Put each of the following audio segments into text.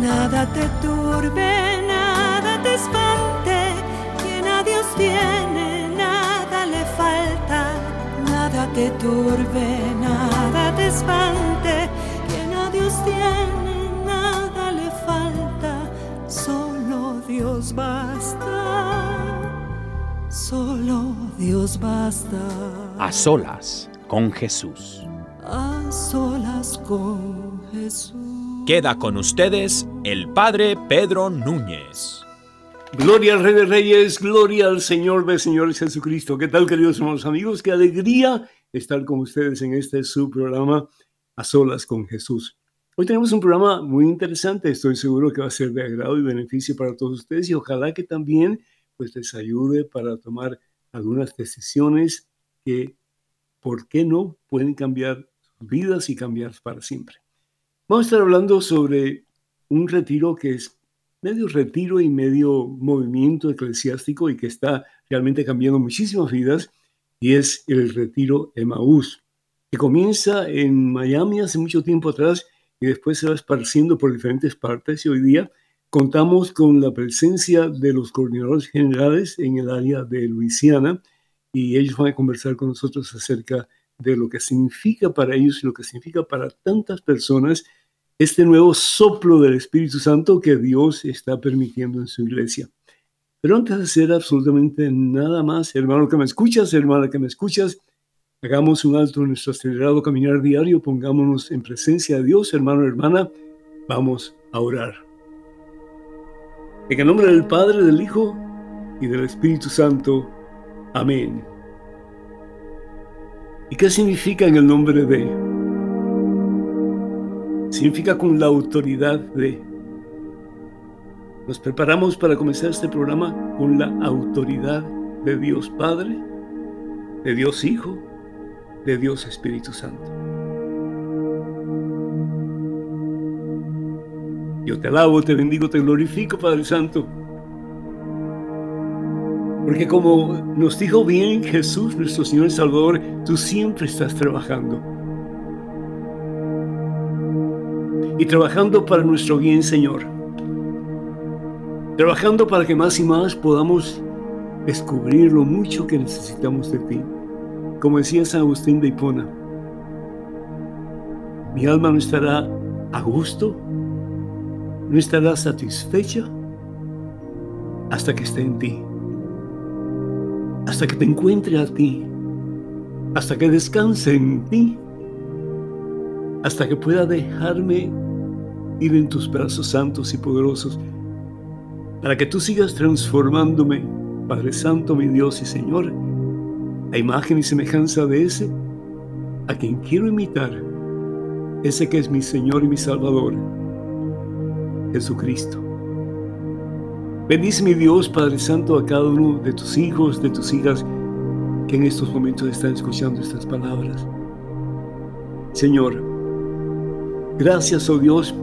Nada te turbe, nada te espante, quien a Dios tiene, nada le falta. Nada te turbe, nada te espante, quien a Dios tiene, nada le falta. Solo Dios basta, solo Dios basta. A solas con Jesús. A solas con Jesús. Queda con ustedes el Padre Pedro Núñez. Gloria al Rey de Reyes, gloria al Señor de Señores Jesucristo. ¿Qué tal, queridos hermanos amigos? Qué alegría estar con ustedes en este su programa A Solas con Jesús. Hoy tenemos un programa muy interesante, estoy seguro que va a ser de agrado y beneficio para todos ustedes y ojalá que también pues les ayude para tomar algunas decisiones que, ¿por qué no?, pueden cambiar sus vidas y cambiar para siempre. Vamos a estar hablando sobre un retiro que es medio retiro y medio movimiento eclesiástico y que está realmente cambiando muchísimas vidas, y es el retiro Emaús, que comienza en Miami hace mucho tiempo atrás y después se va esparciendo por diferentes partes y hoy día contamos con la presencia de los coordinadores generales en el área de Luisiana y ellos van a conversar con nosotros acerca de lo que significa para ellos y lo que significa para tantas personas este nuevo soplo del Espíritu Santo que Dios está permitiendo en su iglesia. Pero antes de hacer absolutamente nada más, hermano que me escuchas, hermana que me escuchas, hagamos un alto en nuestro acelerado caminar diario, pongámonos en presencia de Dios, hermano, hermana, vamos a orar. En el nombre del Padre, del Hijo y del Espíritu Santo. Amén. ¿Y qué significa en el nombre de? Significa con la autoridad de. Nos preparamos para comenzar este programa con la autoridad de Dios Padre, de Dios Hijo, de Dios Espíritu Santo. Yo te alabo, te bendigo, te glorifico, Padre Santo. Porque como nos dijo bien Jesús, nuestro Señor y Salvador, tú siempre estás trabajando y trabajando para nuestro bien, Señor. Trabajando para que más y más podamos descubrir lo mucho que necesitamos de ti. Como decía San Agustín de Hipona, mi alma no estará a gusto, no estará satisfecha hasta que esté en ti, hasta que te encuentre a ti, hasta que descanse en ti, hasta que pueda dejarme ir en tus brazos santos y poderosos, para que tú sigas transformándome, Padre Santo, mi Dios y Señor, a imagen y semejanza de ese a quien quiero imitar, ese que es mi Señor y mi Salvador, Jesucristo. Bendice mi Dios, Padre Santo, a cada uno de tus hijos, de tus hijas, que en estos momentos están escuchando estas palabras. Señor, gracias, oh Dios,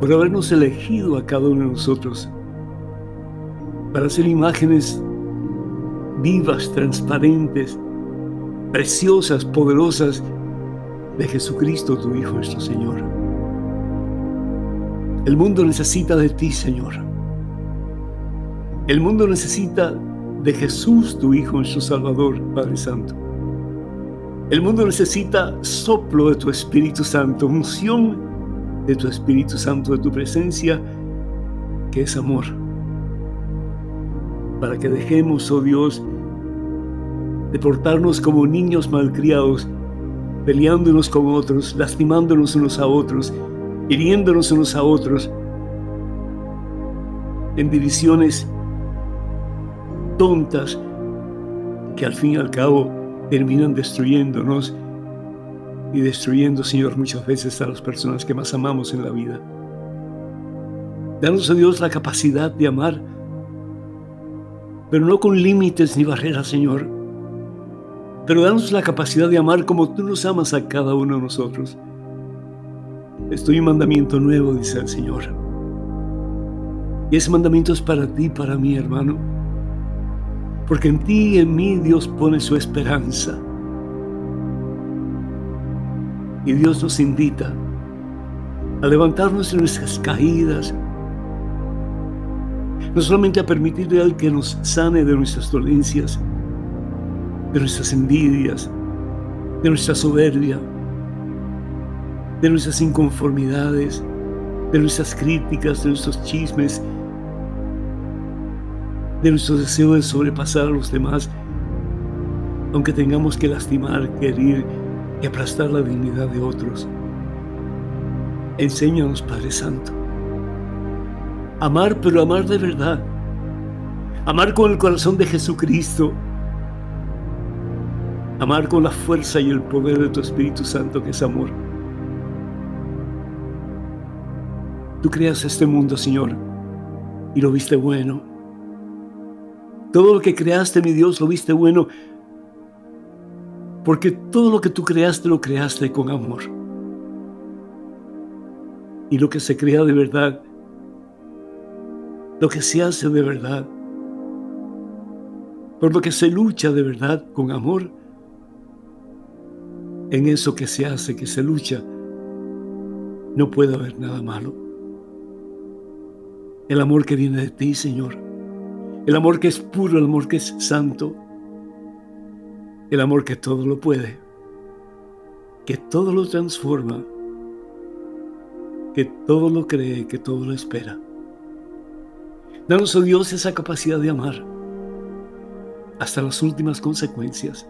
por habernos elegido a cada uno de nosotros para ser imágenes vivas, transparentes, preciosas, poderosas de Jesucristo, tu Hijo, nuestro Señor. El mundo necesita de ti, Señor. El mundo necesita de Jesús, tu Hijo, nuestro Salvador, Padre Santo. El mundo necesita soplo de tu Espíritu Santo, unción de tu Espíritu Santo, de tu presencia, que es amor. Para que dejemos, oh Dios, de portarnos como niños malcriados, peleándonos con otros, lastimándonos unos a otros, hiriéndonos unos a otros, en divisiones tontas que al fin y al cabo terminan destruyéndonos y destruyendo, Señor, muchas veces a las personas que más amamos en la vida. Danos a Dios la capacidad de amar, pero no con límites ni barreras, Señor. Pero danos la capacidad de amar como tú nos amas a cada uno de nosotros. Estoy un mandamiento nuevo, dice el Señor. Y ese mandamiento es para ti, para mí, hermano. Porque en ti y en mí Dios pone su esperanza. Y Dios nos invita a levantarnos en nuestras caídas, no solamente a permitirle al que nos sane de nuestras dolencias, de nuestras envidias, de nuestra soberbia, de nuestras inconformidades, de nuestras críticas, de nuestros chismes, de nuestro deseo de sobrepasar a los demás, aunque tengamos que lastimar, querer y aplastar la dignidad de otros. Enséñanos, Padre Santo. Amar, pero amar de verdad. Amar con el corazón de Jesucristo. Amar con la fuerza y el poder de tu Espíritu Santo, que es amor. Tú creas este mundo, Señor, y lo viste bueno. Todo lo que creaste, mi Dios, lo viste bueno, porque todo lo que tú creaste, lo creaste con amor. Y lo que se crea de verdad, lo que se hace de verdad, por lo que se lucha de verdad con amor, en eso que se hace, que se lucha, no puede haber nada malo. El amor que viene de ti, Señor. El amor que es puro, el amor que es santo. El amor que todo lo puede. Que todo lo transforma. Que todo lo cree, que todo lo espera. Danos, oh Dios, esa capacidad de amar hasta las últimas consecuencias.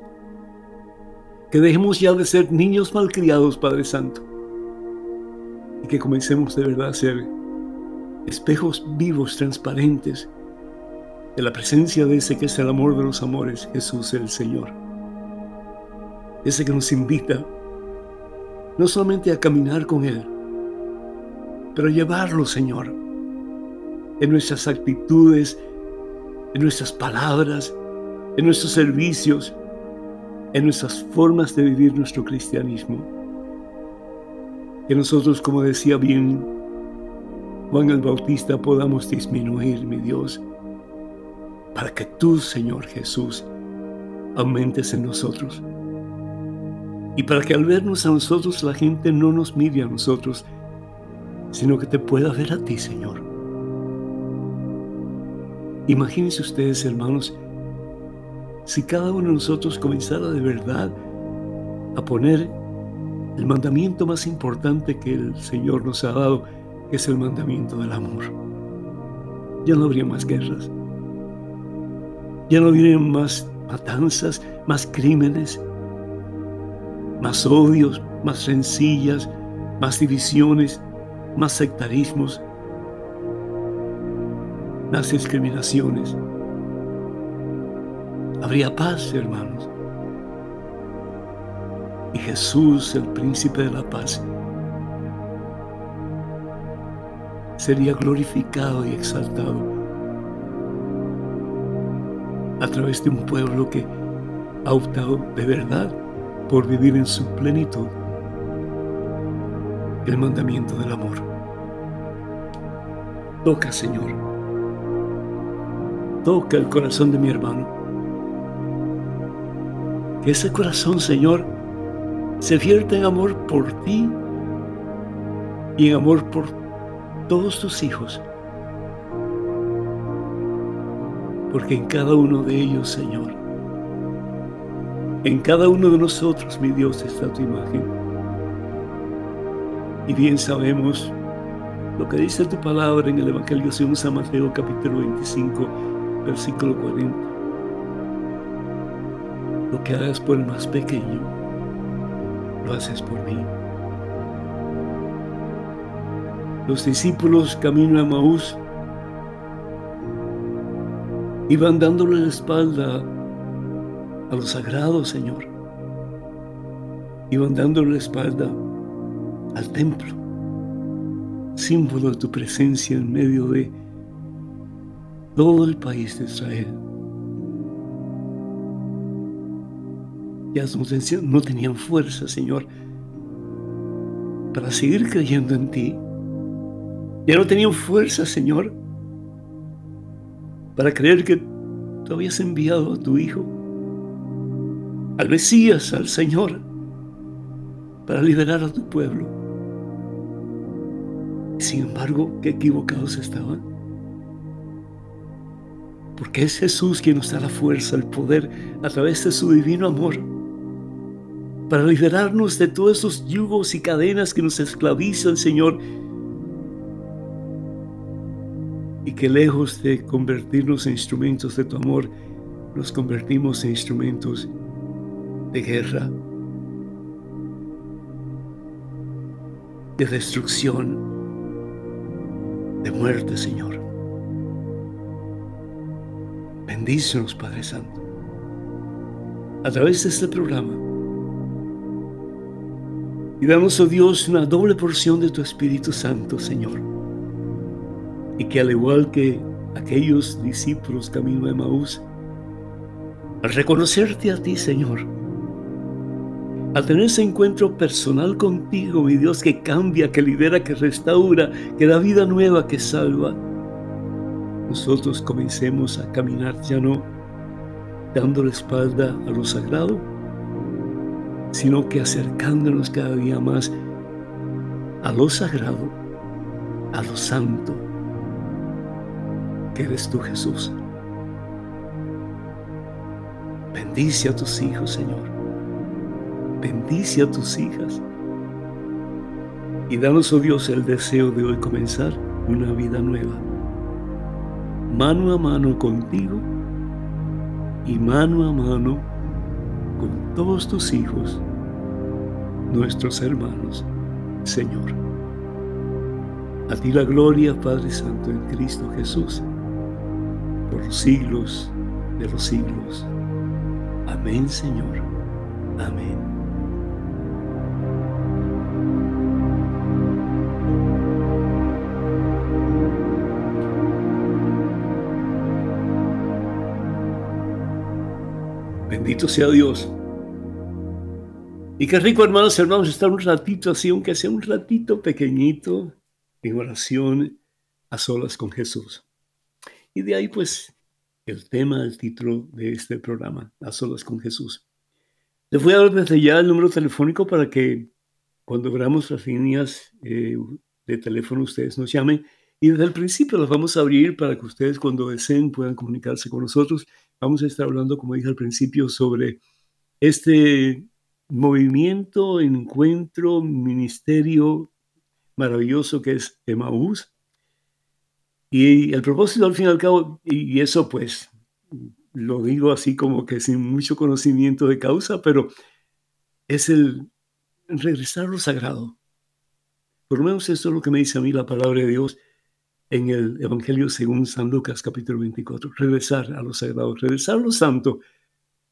Que dejemos ya de ser niños malcriados, Padre Santo. Y que comencemos de verdad a ser espejos vivos, transparentes, de la presencia de ese que es el amor de los amores, Jesús el Señor. Ese que nos invita no solamente a caminar con Él, pero a llevarlo, Señor, en nuestras actitudes, en nuestras palabras, en nuestros servicios, en nuestras formas de vivir nuestro cristianismo. Que nosotros, como decía bien Juan el Bautista, podamos disminuir, mi Dios, para que tú, Señor Jesús, aumentes en nosotros. Y para que al vernos a nosotros la gente no nos mire a nosotros, sino que te pueda ver a ti, Señor. Imagínense ustedes, hermanos, si cada uno de nosotros comenzara de verdad a poner el mandamiento más importante que el Señor nos ha dado, que es el mandamiento del amor. Ya no habría más guerras. Ya no habría más matanzas, más crímenes, más odios, más rencillas, más divisiones, más sectarismos, más discriminaciones. Habría paz, hermanos. Y Jesús, el príncipe de la paz, sería glorificado y exaltado a través de un pueblo que ha optado de verdad por vivir en su plenitud el mandamiento del amor. Toca, Señor. Toca el corazón de mi hermano que ese corazón, Señor, se vierta en amor por ti y en amor por todos tus hijos. Porque en cada uno de ellos, Señor, en cada uno de nosotros, mi Dios, está tu imagen. Y bien sabemos lo que dice tu palabra en el Evangelio según San Mateo capítulo 25, versículo 40. Lo que hagas por el más pequeño, lo haces por mí. Los discípulos camino a Maús iban dándole la espalda a lo sagrado, Señor. Iban dándole la espalda al templo, símbolo de tu presencia en medio de todo el país de Israel. Ya no tenían fuerza, Señor, para seguir creyendo en ti. Ya no tenían fuerza, Señor, para creer que tú habías enviado a tu Hijo, al Mesías, al Señor, para liberar a tu pueblo. Sin embargo, qué equivocados estaban. Porque es Jesús quien nos da la fuerza, el poder, a través de su divino amor, para liberarnos de todos esos yugos y cadenas que nos esclavizan, Señor, y que lejos de convertirnos en instrumentos de tu amor, nos convertimos en instrumentos de guerra, de destrucción, de muerte, Señor. Bendícenos, Padre Santo, a través de este programa. Y damos, oh Dios, una doble porción de tu Espíritu Santo, Señor y que al igual que aquellos discípulos camino de Maús, al reconocerte a ti, Señor, al tener ese encuentro personal contigo, mi Dios, que cambia, que libera, que restaura, que da vida nueva, que salva, nosotros comencemos a caminar ya no dando la espalda a lo sagrado, sino que acercándonos cada día más a lo sagrado, a lo santo, eres tú, Jesús. Bendice a tus hijos, Señor. Bendice a tus hijas. Y danos, oh Dios, el deseo de hoy comenzar una vida nueva. Mano a mano contigo y mano a mano con todos tus hijos, nuestros hermanos, Señor. A ti la gloria, Padre Santo, en Cristo Jesús por los siglos de los siglos. Amén, Señor. Amén. Bendito sea Dios. Y qué rico, hermanos, hermanos, estar un ratito así, aunque sea un ratito pequeñito, en oración a solas con Jesús. Y de ahí pues el tema, el título de este programa, A Solas con Jesús. Les voy a dar desde ya el número telefónico para que cuando abramos las líneas eh, de teléfono ustedes nos llamen y desde el principio las vamos a abrir para que ustedes cuando deseen puedan comunicarse con nosotros. Vamos a estar hablando, como dije al principio, sobre este movimiento, encuentro, ministerio maravilloso que es Emaús, y el propósito al fin y al cabo, y eso pues lo digo así como que sin mucho conocimiento de causa, pero es el regresar a lo sagrado. Por lo menos eso es lo que me dice a mí la palabra de Dios en el Evangelio según San Lucas capítulo 24. Regresar a lo sagrado, regresar a lo santo,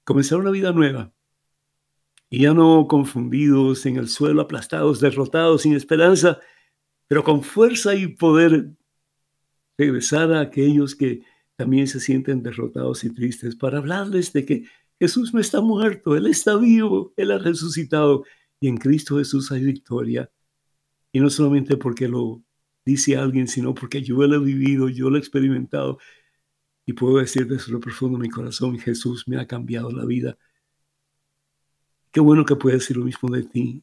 comenzar una vida nueva. Y ya no confundidos en el suelo, aplastados, derrotados, sin esperanza, pero con fuerza y poder regresar a aquellos que también se sienten derrotados y tristes para hablarles de que Jesús no está muerto, Él está vivo, Él ha resucitado y en Cristo Jesús hay victoria. Y no solamente porque lo dice alguien, sino porque yo lo he vivido, yo lo he experimentado y puedo decir desde lo profundo de mi corazón, Jesús me ha cambiado la vida. Qué bueno que pueda decir lo mismo de ti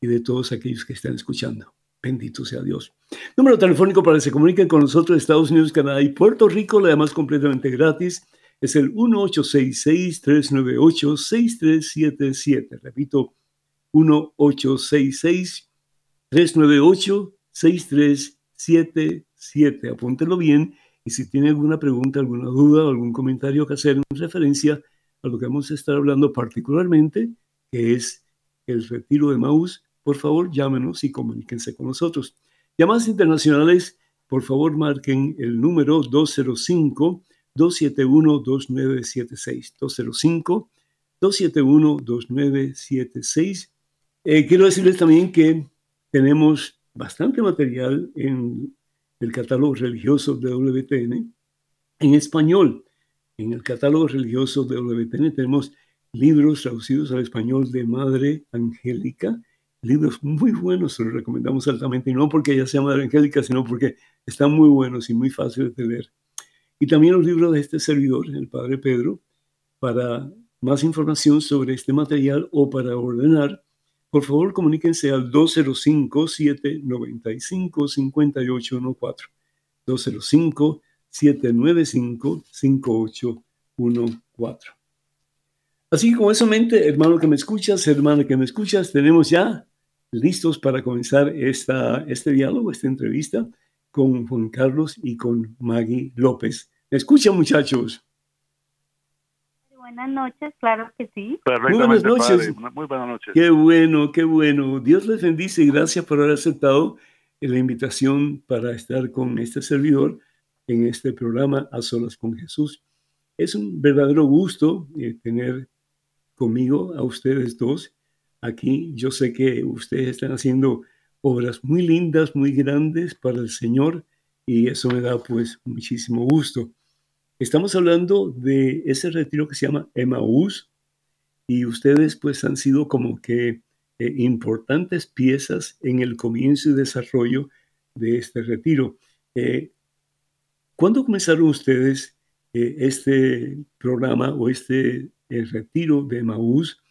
y de todos aquellos que están escuchando. Bendito sea Dios. Número telefónico para que se comuniquen con nosotros Estados Unidos, Canadá y Puerto Rico, la más completamente gratis, es el 1866-398-6377. Repito, 1866-398-6377. 77. Apúntelo bien y si tiene alguna pregunta, alguna duda o algún comentario que hacer en referencia a lo que vamos a estar hablando particularmente, que es el retiro de Maús, por favor llámenos y comuníquense con nosotros. Llamadas internacionales, por favor marquen el número 205-271-2976. 205-271-2976. Eh, quiero decirles también que tenemos bastante material en el catálogo religioso de WTN en español. En el catálogo religioso de WTN tenemos libros traducidos al español de Madre Angélica, libros muy buenos, los recomendamos altamente, y no porque ella sea Madre Angélica, sino porque están muy buenos y muy fáciles de leer. Y también los libros de este servidor, el Padre Pedro, para más información sobre este material o para ordenar, por favor comuníquense al 205-795-5814. 205-795-5814. Así que con eso en mente, hermano que me escuchas, hermana que me escuchas, tenemos ya listos para comenzar esta, este diálogo, esta entrevista con Juan Carlos y con Maggie López. escuchan muchachos? Buenas noches, claro que sí. Muy buenas noches. Muy buenas noches. Qué bueno, qué bueno. Dios les bendice y gracias por haber aceptado la invitación para estar con este servidor en este programa A Solas con Jesús. Es un verdadero gusto eh, tener conmigo a ustedes dos aquí. Yo sé que ustedes están haciendo obras muy lindas, muy grandes para el Señor y eso me da pues muchísimo gusto. Estamos hablando de ese retiro que se llama Emmaús y ustedes pues han sido como que eh, importantes piezas en el comienzo y desarrollo de este retiro. Eh, ¿Cuándo comenzaron ustedes eh, este programa o este retiro de Emmaús?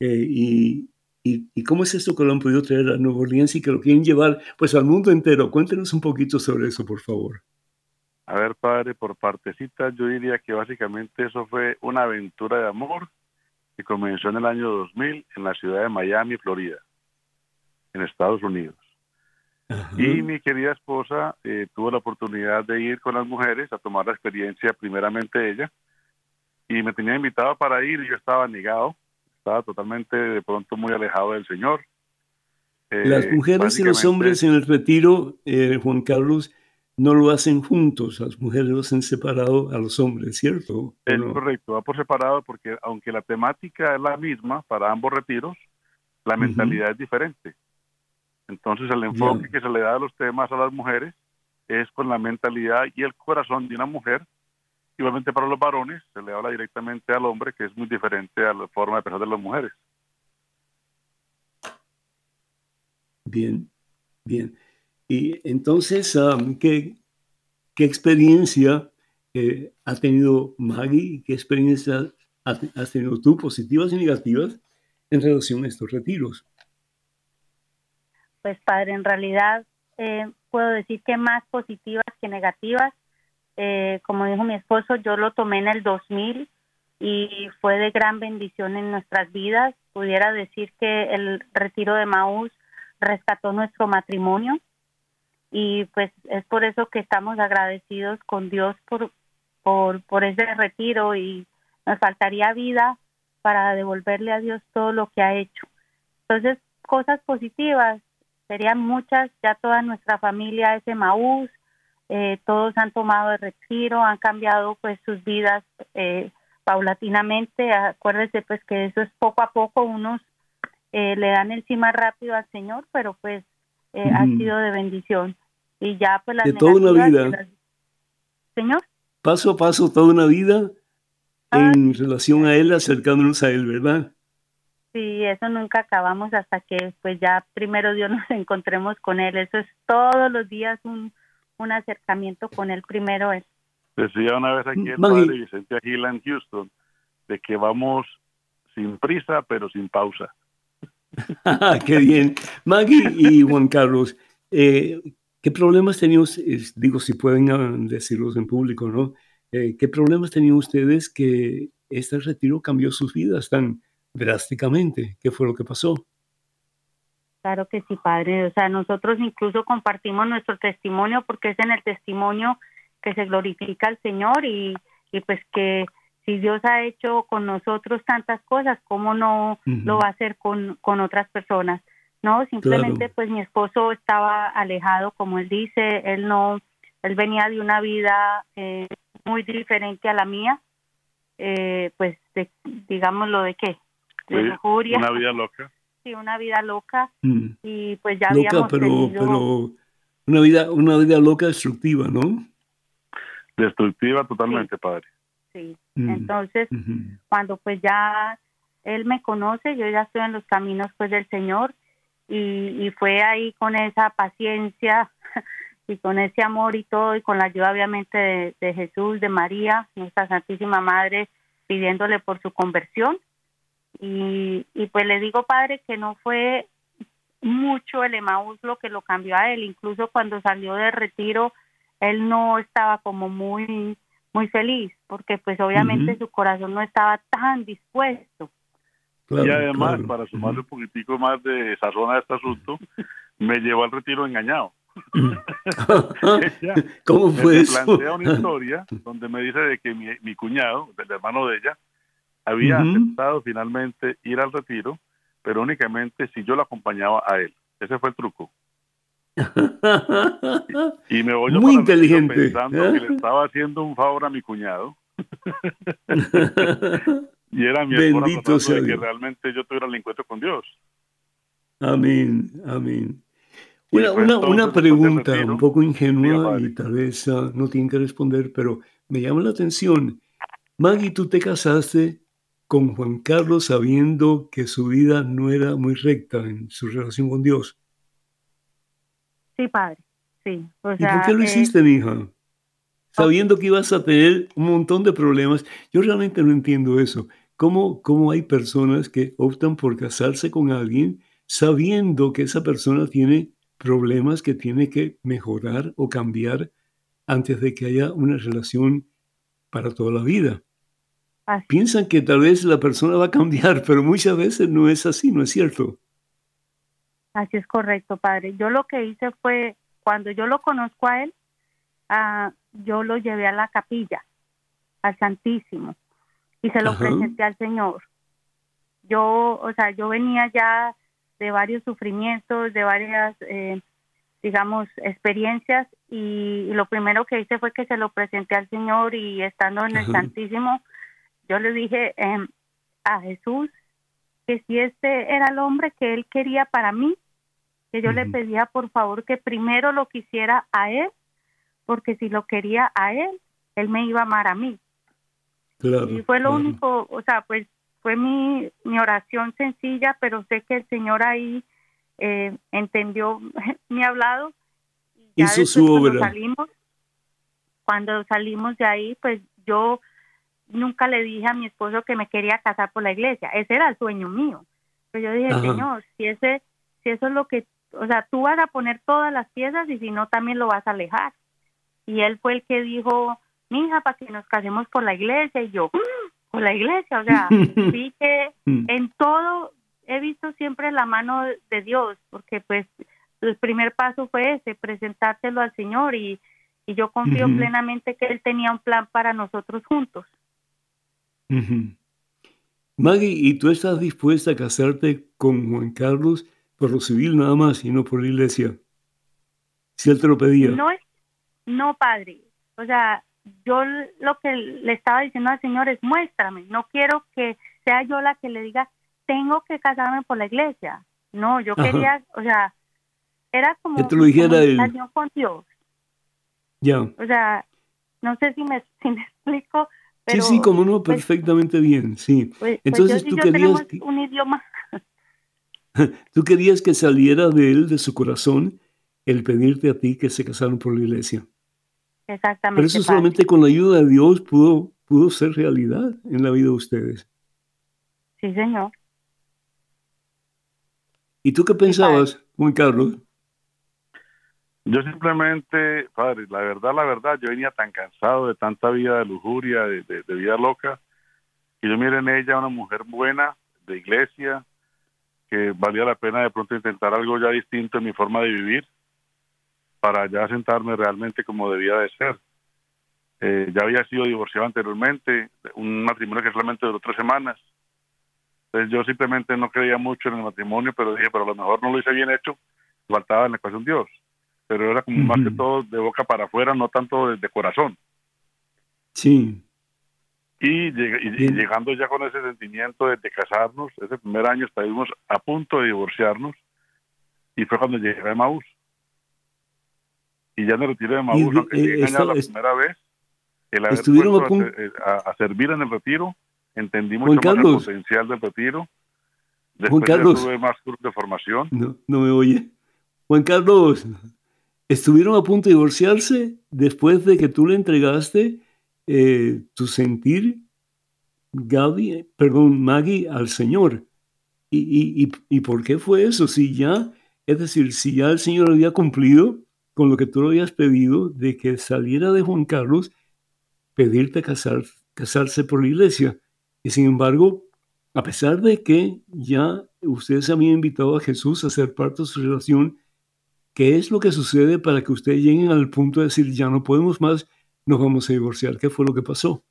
y, ¿Y, cómo es esto que lo han podido traer a Nueva Orleans y que lo quieren llevar pues al mundo entero? Cuéntenos un poquito sobre eso, por favor. A ver, padre, por partecita, yo diría que básicamente eso fue una aventura de amor que comenzó en el año 2000 en la ciudad de Miami, Florida, en Estados Unidos. Y mi querida esposa eh, tuvo la oportunidad de ir con las mujeres a tomar la experiencia, primeramente ella, y me tenía invitado para ir y yo estaba negado estaba totalmente de pronto muy alejado del Señor. Las eh, mujeres y los hombres en el retiro, eh, Juan Carlos, no lo hacen juntos, las mujeres lo hacen separado a los hombres, ¿cierto? Es correcto, va por separado porque aunque la temática es la misma para ambos retiros, la mentalidad es diferente. Entonces el enfoque que se le da a los temas a las mujeres es con la mentalidad y el corazón de una mujer Igualmente para los varones se le habla directamente al hombre, que es muy diferente a la forma de pensar de las mujeres. Bien, bien. Y entonces, um, ¿qué, ¿qué, experiencia eh, ha tenido Maggie? ¿Qué experiencia has tenido tú, positivas y negativas, en relación a estos retiros? Pues padre, en realidad eh, puedo decir que más positivas que negativas. Eh, como dijo mi esposo, yo lo tomé en el 2000 y fue de gran bendición en nuestras vidas. Pudiera decir que el retiro de Maús rescató nuestro matrimonio y pues es por eso que estamos agradecidos con Dios por, por, por ese retiro y nos faltaría vida para devolverle a Dios todo lo que ha hecho. Entonces, cosas positivas, serían muchas, ya toda nuestra familia es Maús, eh, todos han tomado el retiro, han cambiado pues sus vidas eh, paulatinamente. Acuérdese pues que eso es poco a poco, unos eh, le dan más rápido al Señor, pero pues ha sido de bendición. Y ya pues las de toda una vida. Señor. Paso a paso, toda una vida en relación a Él, acercándonos a Él, ¿verdad? Sí, eso nunca acabamos hasta que pues ya primero Dios nos encontremos con Él. Eso es todos los días un, un acercamiento con él primero es. Decía una vez aquí el padre Vicente Agila en Houston, de que vamos sin prisa, pero sin pausa. Qué bien. Maggie y Juan Carlos, eh, ¿qué problemas tenían ustedes? Digo, si pueden ah, decirlos en público, ¿no? Eh, ¿Qué problemas tenían ustedes que este retiro cambió sus vidas tan drásticamente? ¿Qué fue lo que pasó? Claro que sí, Padre. O sea, nosotros incluso compartimos nuestro testimonio porque es en el testimonio que se glorifica al Señor y, y pues que si Dios ha hecho con nosotros tantas cosas, ¿cómo no lo va a hacer con, con otras personas? No, simplemente pues mi esposo estaba alejado, como él dice, él no, él venía de una vida eh, muy diferente a la mía, eh, pues de, digámoslo de qué, de Una vida loca. Sí, una vida loca mm. y pues ya loca, habíamos pero, pero una vida, una vida loca destructiva, ¿no? Destructiva totalmente, padre. Sí, mm. entonces cuando pues ya él me conoce, yo ya estoy en los caminos pues del Señor y, fue ahí con esa paciencia y con ese amor y todo y con la ayuda obviamente de, Jesús, de María, nuestra Santísima Madre, pidiéndole por su conversión. Y, y pues le digo, Padre, que no fue mucho el Emaús lo que lo cambió a él, incluso cuando salió de retiro, él no estaba como muy muy feliz, porque pues obviamente su corazón no estaba tan dispuesto y además, para sumarle un poquitico más de sazón a este asunto, me llevó al retiro engañado. ¿Cómo fue eso? plantea una historia donde me dice de que mi, cuñado, el hermano de ella, había aceptado finalmente ir al retiro, pero únicamente si yo lo acompañaba a él. Ese fue el truco. Y, me voy Muy inteligente. pensando que le estaba haciendo un favor a mi cuñado. Y era mi Bendito sea de que realmente yo tuviera el encuentro con Dios. Amén, amén. Una, una, una pregunta un poco ingenua y tal vez ah, no tienen que responder, pero me llama la atención. Maggie, tú te casaste con Juan Carlos sabiendo que su vida no era muy recta en su relación con Dios. Sí, padre, sí. ¿Y por qué lo eh, hiciste, mi hija? sabiendo que ibas a tener un montón de problemas. Yo realmente no entiendo eso. ¿Cómo, ¿Cómo hay personas que optan por casarse con alguien sabiendo que esa persona tiene problemas que tiene que mejorar o cambiar antes de que haya una relación para toda la vida? Piensan que tal vez la persona va a cambiar, pero muchas veces no es así, ¿no es cierto? Así es correcto, padre. Yo lo que hice fue, cuando yo lo conozco a él, ah, yo lo llevé a la capilla, al Santísimo, y se lo presenté al Señor. Yo, o sea, yo venía ya de varios sufrimientos, de varias, eh, digamos, experiencias, y, lo primero que hice fue que se lo presenté al Señor y estando en el Santísimo, yo le dije em, a Jesús que si este era el hombre que él quería para mí, que yo le pedía por favor que primero lo quisiera a él porque si lo quería a él, él me iba a amar a mí. y fue lo único, o sea, pues fue mi, mi oración sencilla, pero sé que el Señor ahí eh, entendió mi hablado. Y Hizo su obra. Cuando salimos, cuando salimos de ahí, pues yo nunca le dije a mi esposo que me quería casar por la iglesia. Ese era el sueño mío. Pero yo dije, Señor, si ese, si eso es lo que, o sea, tú vas a poner todas las piezas y si no, también lo vas a alejar. Y él fue el que dijo, mija, para que nos casemos por la iglesia, y yo, mm, por la iglesia, o sea, vi que mm. en todo he visto siempre la mano de Dios, porque pues el primer paso fue ese, presentártelo al Señor y, yo confío plenamente que Él tenía un plan para nosotros juntos. Maggie, ¿y tú estás dispuesta a casarte con Juan Carlos por lo civil nada más y no por la iglesia? Si él te lo pedía. No es no, padre. O sea, yo lo que le estaba diciendo al Señor es muéstrame. No quiero que sea yo la que le diga, tengo que casarme por la iglesia. No, yo quería, o sea, era como te lo dijera con Dios. Ya. O sea, no sé si me, si me explico. Pero, sí, sí, como no, pues, perfectamente bien, sí. Pues, pues Entonces tú querías... un idioma. tú querías que saliera de él, de su corazón, el pedirte a ti que se casaran por la iglesia. Exactamente. Pero eso solamente con la ayuda de Dios pudo, pudo ser realidad en la vida de ustedes. Sí, señor. ¿Y tú qué pensabas, Juan Carlos? Yo simplemente, padre, la verdad, la verdad, yo venía tan cansado de tanta vida de lujuria, de, de, vida loca, que yo miré en ella una mujer buena, de iglesia, que valía la pena de pronto intentar algo ya distinto en mi forma de vivir para ya sentarme realmente como debía de ser. Eh, ya había sido divorciado anteriormente, un matrimonio que solamente duró tres semanas. Entonces yo simplemente no creía mucho en el matrimonio, pero dije, pero a lo mejor no lo hice bien hecho, faltaba en la ecuación Dios. Pero era como más que todo de boca para afuera, no tanto de, corazón. Sí. Y, llegando ya con ese sentimiento de, casarnos, ese primer año estábamos a punto de divorciarnos, y fue cuando llegué a Maús. Y ya me retiré de Maús, aunque llegué eh, la primera vez, el haber puesto eh, a, servir en el retiro, entendí mucho más el potencial del retiro. Después Juan Carlos, tuve más cursos de formación. No, no me oye. Juan Carlos, estuvieron a punto de divorciarse después de que tú le entregaste eh, tu sentir, Gaby, perdón, Maggie, al Señor. ¿Y, y, y, ¿Y por qué fue eso? Si ya, es decir, si ya el Señor había cumplido con lo que tú le habías pedido de que saliera de Juan Carlos pedirte casar, casarse por la iglesia. Y sin embargo, a pesar de que ya ustedes habían invitado a Jesús a ser parte de su relación, ¿qué es lo que sucede para que ustedes lleguen al punto de decir, ya no podemos más, nos vamos a divorciar? ¿Qué fue lo que pasó?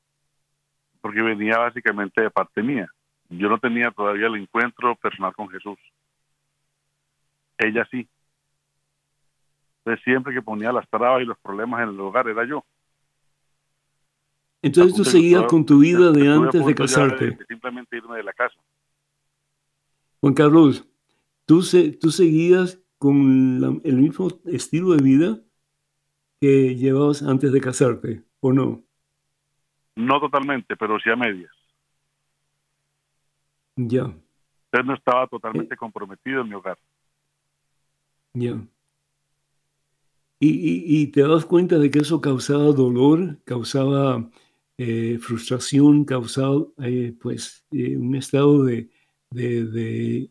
Porque venía básicamente de parte mía. Yo no tenía todavía el encuentro personal con Jesús. Ella sí. Entonces siempre que ponía las trabas y los problemas en el hogar era yo. Entonces tú seguías con tu vida de antes de casarte. simplemente irme de la casa. Juan Carlos, ¿tú, tú seguías con el mismo estilo de vida que llevabas antes de casarte, o no? No totalmente, pero sí a medias. Ya. Usted no estaba totalmente eh. comprometido en mi hogar. Ya. Y, y, te das cuenta de que eso causaba dolor, causaba eh, frustración causado eh, pues un estado de, de,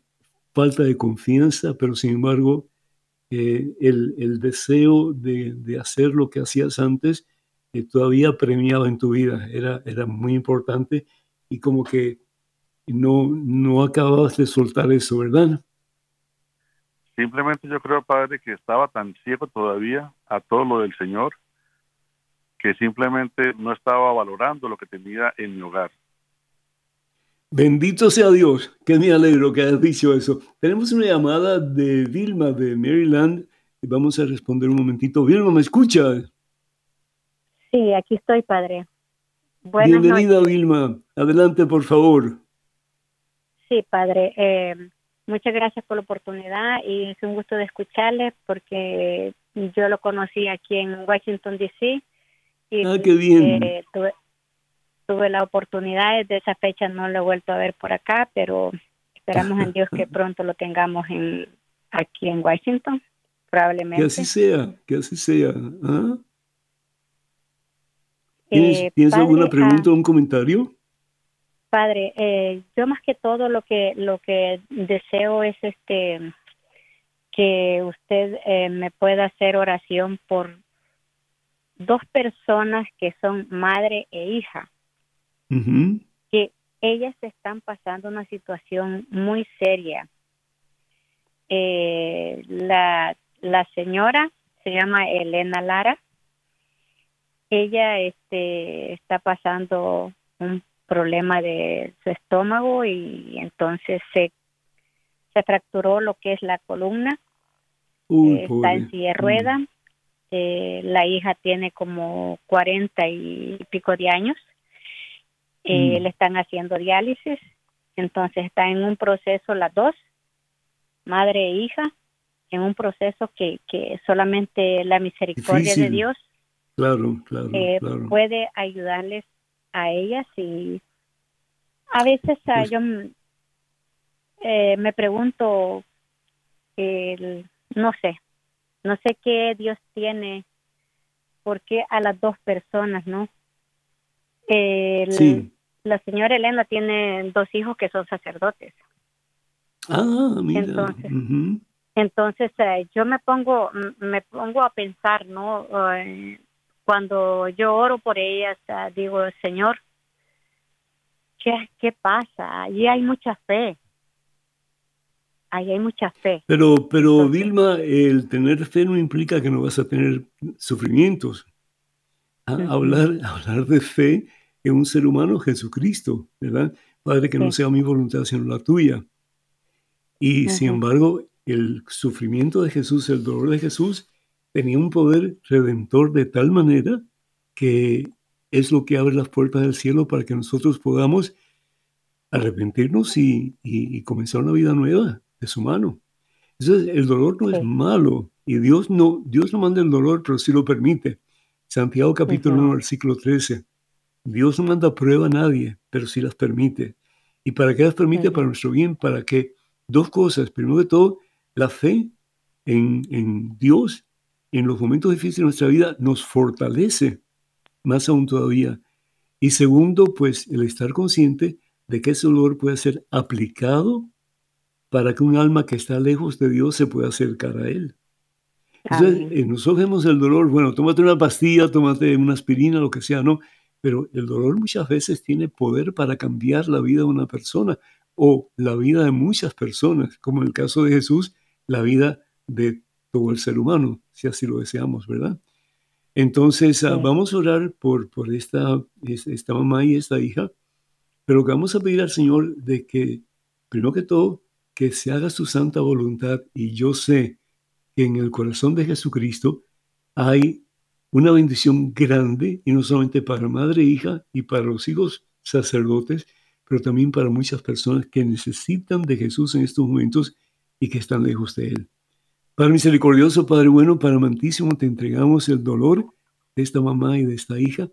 falta de confianza, pero sin embargo el, el, deseo de, hacer lo que hacías antes todavía premiaba en tu vida, era, era muy importante y como que no, no acababas de soltar eso, ¿verdad? Simplemente yo creo, Padre, que estaba tan ciego todavía a todo lo del Señor que simplemente no estaba valorando lo que tenía en mi hogar. Bendito sea Dios, que me alegro que hayas dicho eso. Tenemos una llamada de Vilma de Maryland y vamos a responder un momentito. Vilma, ¿me escucha? Sí, aquí estoy, padre. Bienvenida, Vilma. Adelante, por favor. Sí, padre. Eh, muchas gracias por la oportunidad y es un gusto de escucharle porque yo lo conocí aquí en Washington, D.C ah, qué bien. Eh, tuve, la oportunidad, desde esa fecha no lo he vuelto a ver por acá, pero esperamos en Dios que pronto lo tengamos en, aquí en Washington, probablemente. Que así sea, que así sea. ¿ah? ¿Tienes, eh, alguna pregunta o un comentario? Padre, eh, yo más que todo lo que lo que deseo es este que usted me pueda hacer oración por dos personas que son madre e hija, que ellas están pasando una situación muy seria. Eh, la, la señora se llama Elena Lara. Ella este, está pasando un problema de su estómago y entonces se, se fracturó lo que es la columna. está en silla de rueda. Eh, la hija tiene como cuarenta y pico de años. Eh, mm. Le están haciendo diálisis, entonces está en un proceso las dos, madre e hija, en un proceso que, que solamente la misericordia de Dios claro, eh, puede ayudarles a ellas y a veces ah, pues yo me pregunto, no sé, no sé qué Dios tiene, por qué a las dos personas, ¿no? sí. La señora Elena tiene dos hijos que son sacerdotes. Ah, mira. Entonces, entonces eh, yo me pongo, me pongo a pensar, ¿no? cuando yo oro por ellas, digo, Señor, ¿qué, ¿qué pasa? Allí hay mucha fe ahí hay mucha fe. Pero, pero Vilma, el tener fe no implica que no vas a tener sufrimientos. hablar, hablar de fe en un ser humano, Jesucristo, ¿verdad? Padre, que no sea mi voluntad sino la tuya. Y sin embargo, el sufrimiento de Jesús, el dolor de Jesús, tenía un poder redentor de tal manera que es lo que abre las puertas del cielo para que nosotros podamos arrepentirnos y, comenzar una vida nueva de su mano. Entonces, el dolor no es malo y Dios no, Dios no manda el dolor, pero sí lo permite. Santiago capítulo 1, versículo 13. Dios no manda prueba a nadie, pero sí las permite. ¿Y para qué las permite? Para nuestro bien, para que dos cosas. Primero de todo, la fe en, en Dios en los momentos difíciles de nuestra vida nos fortalece más aún todavía. Y segundo, pues el estar consciente de que ese dolor puede ser aplicado para que un alma que está lejos de Dios se pueda acercar a Él. Entonces, eh, nosotros vemos el dolor, bueno, tómate una pastilla, tómate una aspirina, lo que sea, ¿no? Pero el dolor muchas veces tiene poder para cambiar la vida de una persona o la vida de muchas personas, como en el caso de Jesús, la vida de todo el ser humano, si así lo deseamos, ¿verdad? Entonces, ah, vamos a orar por, por esta, esta mamá y esta hija, pero que vamos a pedir al Señor de que, primero que todo, que se haga su santa voluntad. Y yo sé que en el corazón de Jesucristo hay una bendición grande, y no solamente para madre hija y para los hijos sacerdotes, pero también para muchas personas que necesitan de Jesús en estos momentos y que están lejos de Él. Padre misericordioso, Padre bueno, Padre amantísimo, te entregamos el dolor de esta mamá y de esta hija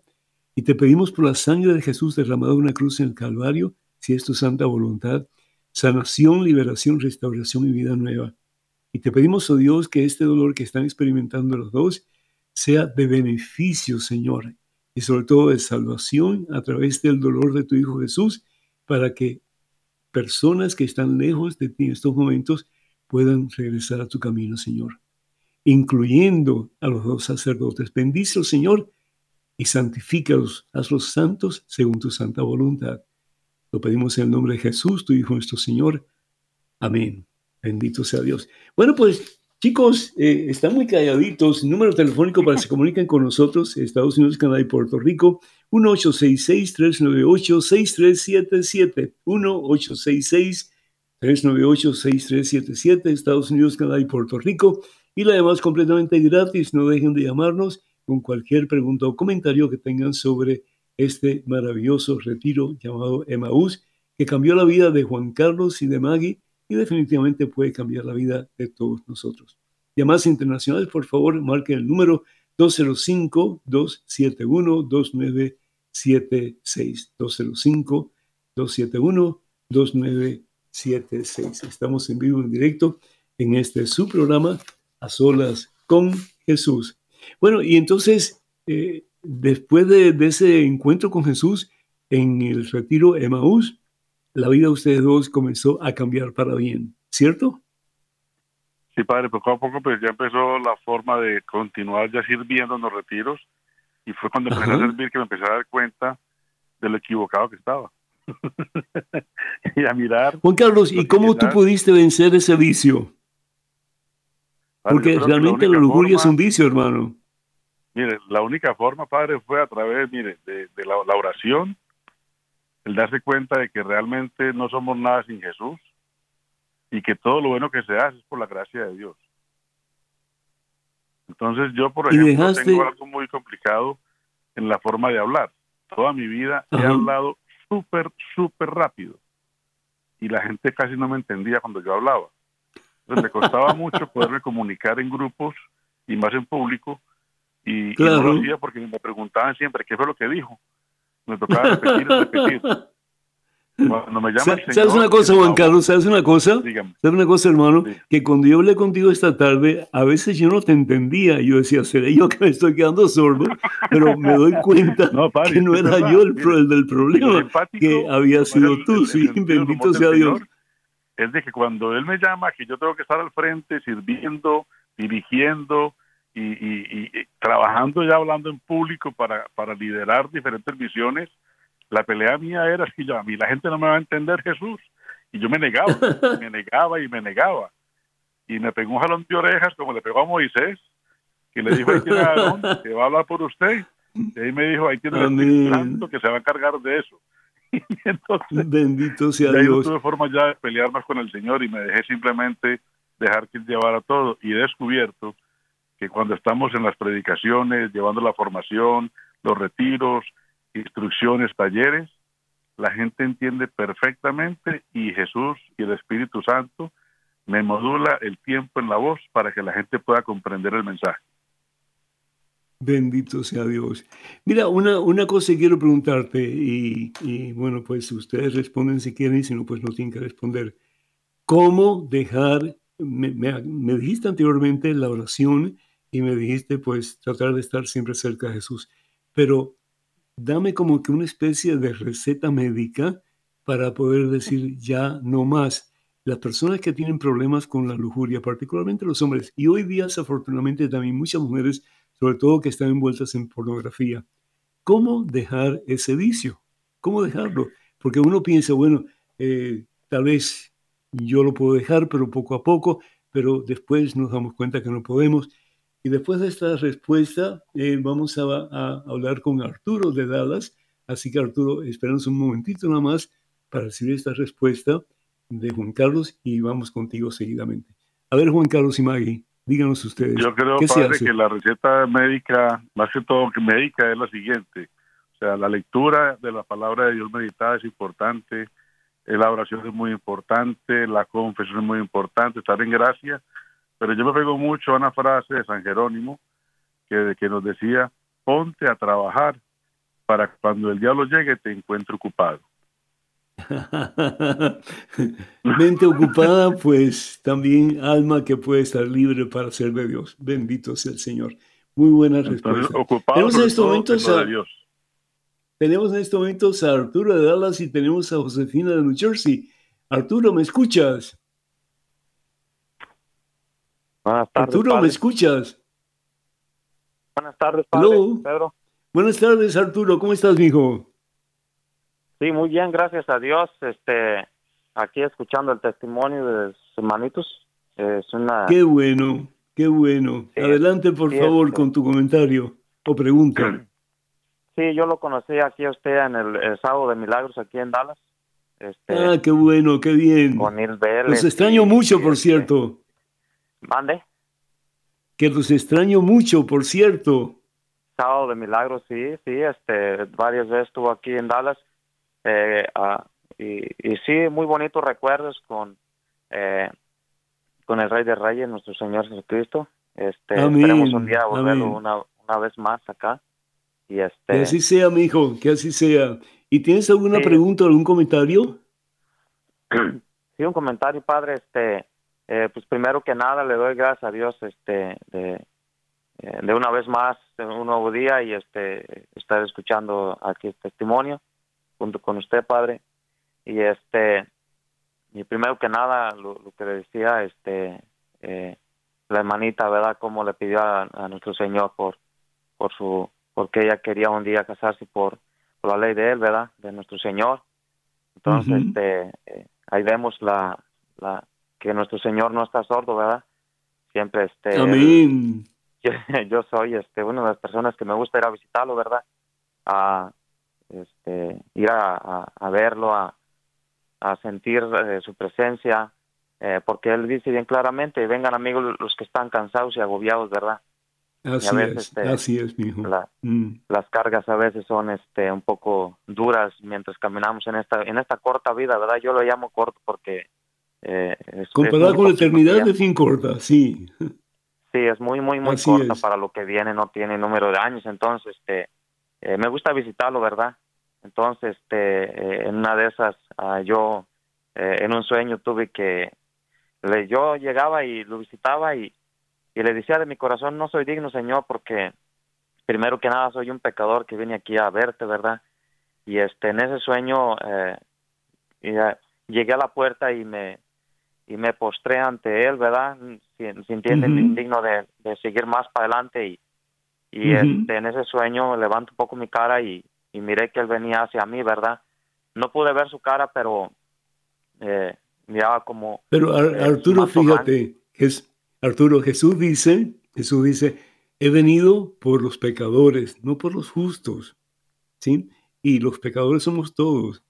y te pedimos por la sangre de Jesús derramada en una cruz en el Calvario, si es tu santa voluntad, sanación, liberación, restauración y vida nueva. Y te pedimos, oh Dios, que este dolor que están experimentando los dos sea de beneficio, Señor, y sobre todo de salvación a través del dolor de tu Hijo Jesús, para que personas que están lejos de ti en estos momentos puedan regresar a tu camino, Señor, incluyendo a los dos sacerdotes. Bendice, Señor, y santifícalos, hazlos santos según tu santa voluntad. Lo pedimos en el nombre de Jesús, tu Hijo nuestro Señor. Amén. Bendito sea Dios. Bueno, pues chicos, eh, están muy calladitos. Número telefónico para que se comuniquen con nosotros, Estados Unidos, Canadá y Puerto Rico, 1-866-398-6377. 1-866 398-6377, Estados Unidos, Canadá y Puerto Rico. Y la demás completamente gratis. No dejen de llamarnos con cualquier pregunta o comentario que tengan sobre este maravilloso retiro llamado Emaús, que cambió la vida de Juan Carlos y de Maggie y definitivamente puede cambiar la vida de todos nosotros. Llamadas internacionales, por favor, marquen el número 205-271-2976. 205-271-2976. 76. Estamos en vivo, en directo, en este su programa, A Solas con Jesús. Bueno, y entonces, eh, después de, ese encuentro con Jesús en el retiro Emaús, la vida de ustedes dos comenzó a cambiar para bien, ¿cierto? Sí, padre, poco a poco pues ya empezó la forma de continuar ya sirviendo en los retiros y fue cuando empecé a servir que me empecé a dar cuenta de lo equivocado que estaba. y a mirar. Juan Carlos, ¿y cómo tú pudiste vencer ese vicio? Porque realmente la, orgullo es un vicio, hermano. Mire, la única forma, padre, fue a través, mire, de, la, oración, el darse cuenta de que realmente no somos nada sin Jesús y que todo lo bueno que se hace es por la gracia de Dios. Entonces yo, por ejemplo, tengo algo muy complicado en la forma de hablar. Toda mi vida he hablado súper, súper rápido. Y la gente casi no me entendía cuando yo hablaba. Entonces me costaba mucho poderme comunicar en grupos y más en público. Y, no lo hacía porque me preguntaban siempre qué fue lo que dijo. Me tocaba repetir, repetir. Cuando me llama ¿Sabes una cosa, Juan Carlos? ¿Sabes una cosa? ¿Sabes una cosa, hermano? Que cuando yo hablé contigo esta tarde, a veces yo no te entendía. Yo decía, seré yo que me estoy quedando sordo, pero me doy cuenta que no era yo el, del problema, que había sido tú. Sí, bendito sea Dios. Es de que cuando él me llama, que yo tengo que estar al frente sirviendo, dirigiendo y, y, y trabajando ya hablando en público para, para liderar diferentes visiones la pelea mía era que yo, a mí la gente no me va a entender Jesús Y yo me negaba, me negaba y me negaba. Y me pegó un jalón de orejas como le pegó a Moisés, que le dijo, ahí tiene a Aarón, que va a hablar por usted. Y ahí me dijo, ahí tiene el Santo que se va a encargar de eso. Y entonces, Bendito sea Dios. tuve forma ya de pelear más con el Señor y me dejé simplemente dejar que Él llevara todo. Y he descubierto que cuando estamos en las predicaciones, llevando la formación, los retiros, instrucciones, talleres, la gente entiende perfectamente y Jesús y el Espíritu Santo me modula el tiempo en la voz para que la gente pueda comprender el mensaje. Bendito sea Dios. Mira, una, una cosa que quiero preguntarte, y, y, bueno, pues ustedes responden si quieren, y si no, pues no tienen que responder. ¿Cómo dejar, me, me- me dijiste anteriormente la oración y me dijiste pues tratar de estar siempre cerca de Jesús, pero dame como que una especie de receta médica para poder decir ya no más. Las personas que tienen problemas con la lujuria, particularmente los hombres, y hoy día desafortunadamente también muchas mujeres, sobre todo que están envueltas en pornografía, ¿cómo dejar ese vicio? ¿Cómo dejarlo? Porque uno piensa, bueno, eh, tal vez yo lo puedo dejar, pero poco a poco, pero después nos damos cuenta que no podemos. Y después de esta respuesta, eh, vamos a, a hablar con Arturo de Dallas. Así que Arturo, esperamos un momentito nada más para recibir esta respuesta de Juan Carlos y vamos contigo seguidamente. A ver, Juan Carlos y Maggie, díganos ustedes. Yo creo, ¿qué se padre, hace? que la receta médica, más que todo que médica, es la siguiente. O sea, la lectura de la palabra de Dios meditada es importante, la oración es muy importante, la confesión es muy importante, estar en gracia. Pero yo me pego mucho a una frase de San Jerónimo que, que nos decía, ponte a trabajar para cuando el diablo llegue te encuentre ocupado. Mente ocupada, pues también alma que puede estar libre para ser de Dios. Bendito sea el Señor. Muy buena Entonces, respuesta. ocupado Tenemos en estos momentos a- de Dios. Tenemos en estos momentos a Arturo de Dallas y tenemos a Josefina de New Jersey. Arturo, ¿me escuchas? Buenas tardes, Arturo, ¿me padre. escuchas? Buenas tardes, padre. Pedro. Buenas tardes, Arturo. ¿Cómo estás, mijo? Sí, muy bien, gracias a Dios. Este, aquí escuchando el testimonio de sus hermanitos. Es una Qué bueno, qué bueno. Sí, Adelante, por sí, favor, este. con tu comentario o pregunta. Sí, yo lo conocí aquí a usted en el, el sábado de Milagros aquí en Dallas. Este, Ah, qué bueno, qué bien. con Vélez. Los extraño mucho, por este, cierto. Mande. Que los extraño mucho, por cierto. Sábado de Milagros, sí, sí, este, varias veces estuvo aquí en Dallas. Eh, ah, y, y sí, muy bonitos recuerdos con, eh, con el Rey de Reyes, nuestro Señor Jesucristo. Este, Amén, esperemos un día volverlo una, una vez más acá. Y Que este, así sea, mijo, que así sea. ¿Y tienes alguna Sí. pregunta algún comentario? sí, un comentario, padre, este, eh, pues primero que nada le doy gracias a Dios, este, de, eh, de una vez más, un nuevo día y este, estar escuchando aquí el testimonio junto con usted, padre. Y este, y primero que nada, lo, lo que le decía, este, eh, la hermanita, ¿verdad? Como le pidió a, a nuestro Señor por, por su, porque ella quería un día casarse por, por la ley de él, ¿verdad? De nuestro Señor. Entonces, este, eh, ahí vemos la, la, que nuestro Señor no está sordo, ¿verdad? Siempre, este, Amén. yo, yo soy este una de las personas que me gusta ir a visitarlo, ¿verdad? A este ir a, a, a verlo, a, a sentir eh, su presencia, eh, porque él dice bien claramente, vengan amigos los que están cansados y agobiados, ¿verdad? Así veces, es, este, así es, mijo. La- Mm. las cargas a veces son este un poco duras mientras caminamos en esta en esta corta vida, ¿verdad? Yo lo llamo corto porque eh, es- es Comparado muy con la eternidad tiempo. de fin corta, sí. Sí, es muy, muy, muy Así corta es. para lo que viene, no tiene número de años, entonces, este, eh, me gusta visitarlo, ¿verdad? Entonces, este, eh, en una de esas, ah, yo, eh, en un sueño tuve que, le- yo llegaba y lo visitaba y, y le decía de mi corazón, no soy digno, Señor, porque primero que nada soy un pecador que viene aquí a verte, ¿verdad? Y este, en ese sueño, eh, llegué a la puerta y me, y me postré ante él, ¿verdad? Sin- Sintiendo Ujú. indigno de, de seguir más para adelante y, y Ujú. este, en ese sueño levanto un poco mi cara y, y miré que él venía hacia mí, ¿verdad? No pude ver su cara, pero eh, ya como... Pero eh, Arturo, fíjate, es, Arturo, Jesús dice, Jesús dice, he venido por los pecadores, no por los justos, ¿sí? Y los pecadores somos todos.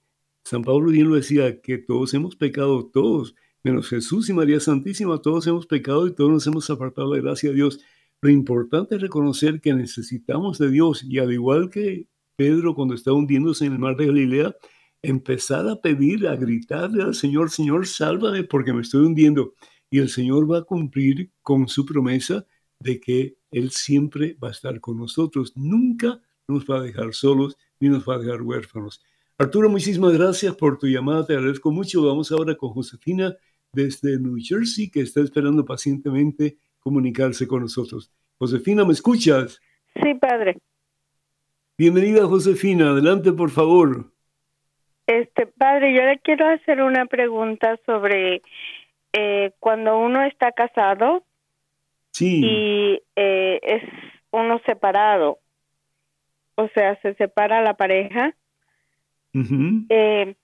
San Pablo bien lo decía, que todos hemos pecado, todos, menos Jesús y María Santísima, todos hemos pecado y todos nos hemos apartado de la gracia de Dios. Lo importante es reconocer que necesitamos de Dios y al igual que Pedro cuando está hundiéndose en el mar de Galilea, empezar a pedir, a gritarle al Señor, Señor, sálvame porque me estoy hundiendo. Y el Señor va a cumplir con su promesa de que Él siempre va a estar con nosotros. Nunca nos va a dejar solos ni nos va a dejar huérfanos. Arturo, muchísimas gracias por tu llamada, te agradezco mucho. Vamos ahora con Josefina desde New Jersey, que está esperando pacientemente comunicarse con nosotros. Josefina, ¿me escuchas? Sí, padre. Bienvenida, Josefina. Adelante, por favor. Este, padre, yo le quiero hacer una pregunta sobre eh, cuando uno está casado Sí. y eh, es uno separado, o sea, se separa la pareja, eh,